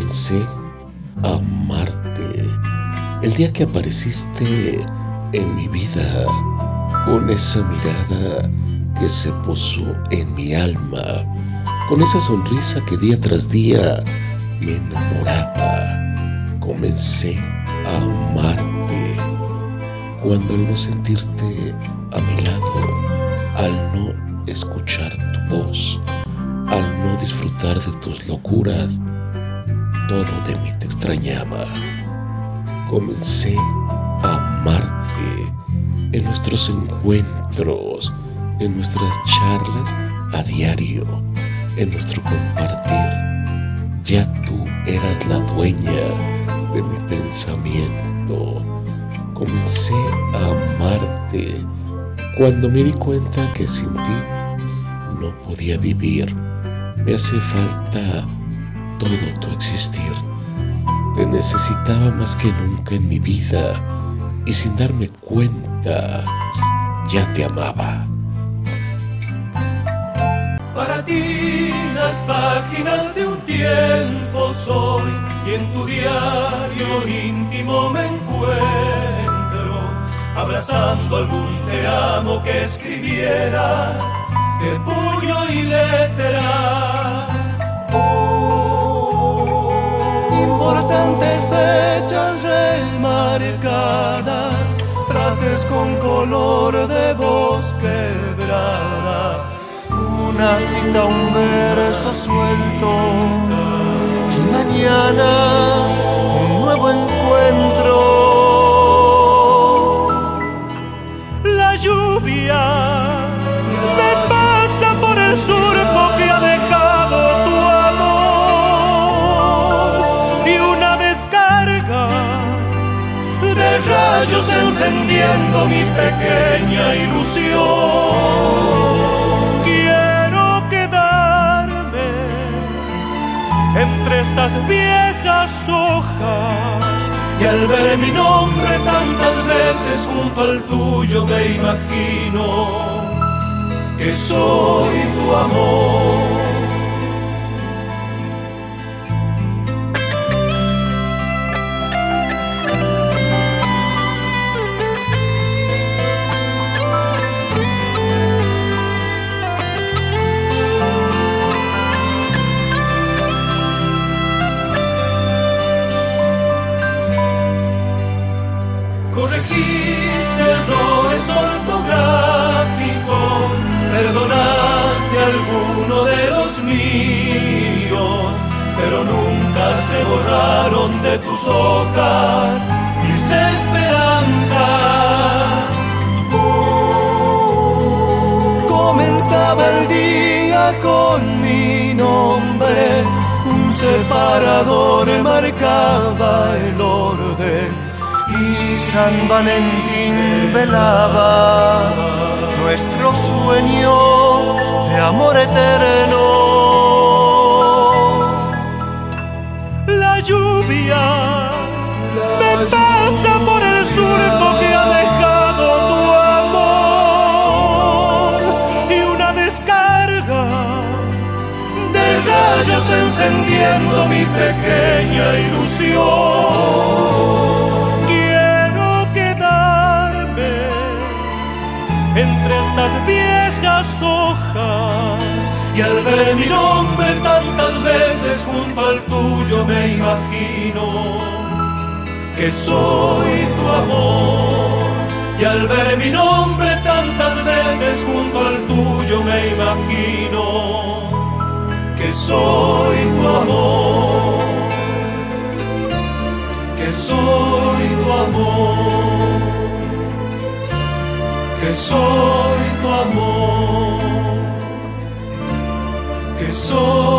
comencé a amarte el día que apareciste en mi vida con esa mirada que se posó en mi alma, con esa sonrisa que día tras día me enamoraba. Comencé a amarte cuando al no sentirte a mi lado, al no escuchar tu voz, al no disfrutar de tus locuras, todo de mí te extrañaba. Comencé a amarte en nuestros encuentros, en nuestras charlas a diario, en nuestro compartir. Ya tú eras la dueña de mi pensamiento. Comencé a amarte cuando me di cuenta que sin ti no podía vivir. Me hace falta todo tu existir. Te necesitaba más que nunca en mi vida y sin darme cuenta ya te amaba. Para ti las páginas de un tiempo soy y en tu diario íntimo me encuentro abrazando algún te amo que escribiera de frases con color de voz quebrada, una cita, un verso suelto y mañana un nuevo encuentro. La lluvia me pasa por el surco rayos encendiendo mi pequeña ilusión. Quiero quedarme entre estas viejas hojas y al ver mi nombre tantas veces junto al tuyo me imagino que soy tu amor. Tus hojas mis esperanzas. Comenzaba el día con mi nombre, un separador marcaba el orden y San Valentín velaba nuestro sueño de amor eterno. La lluvia rayos encendiendo mi pequeña ilusión. Quiero quedarme entre estas viejas hojas y al ver mi nombre tantas veces junto al tuyo me imagino que soy tu amor y al ver mi nombre tantas veces junto al tuyo me imagino que soy tu amor que soy tu amor que soy tu amor que soy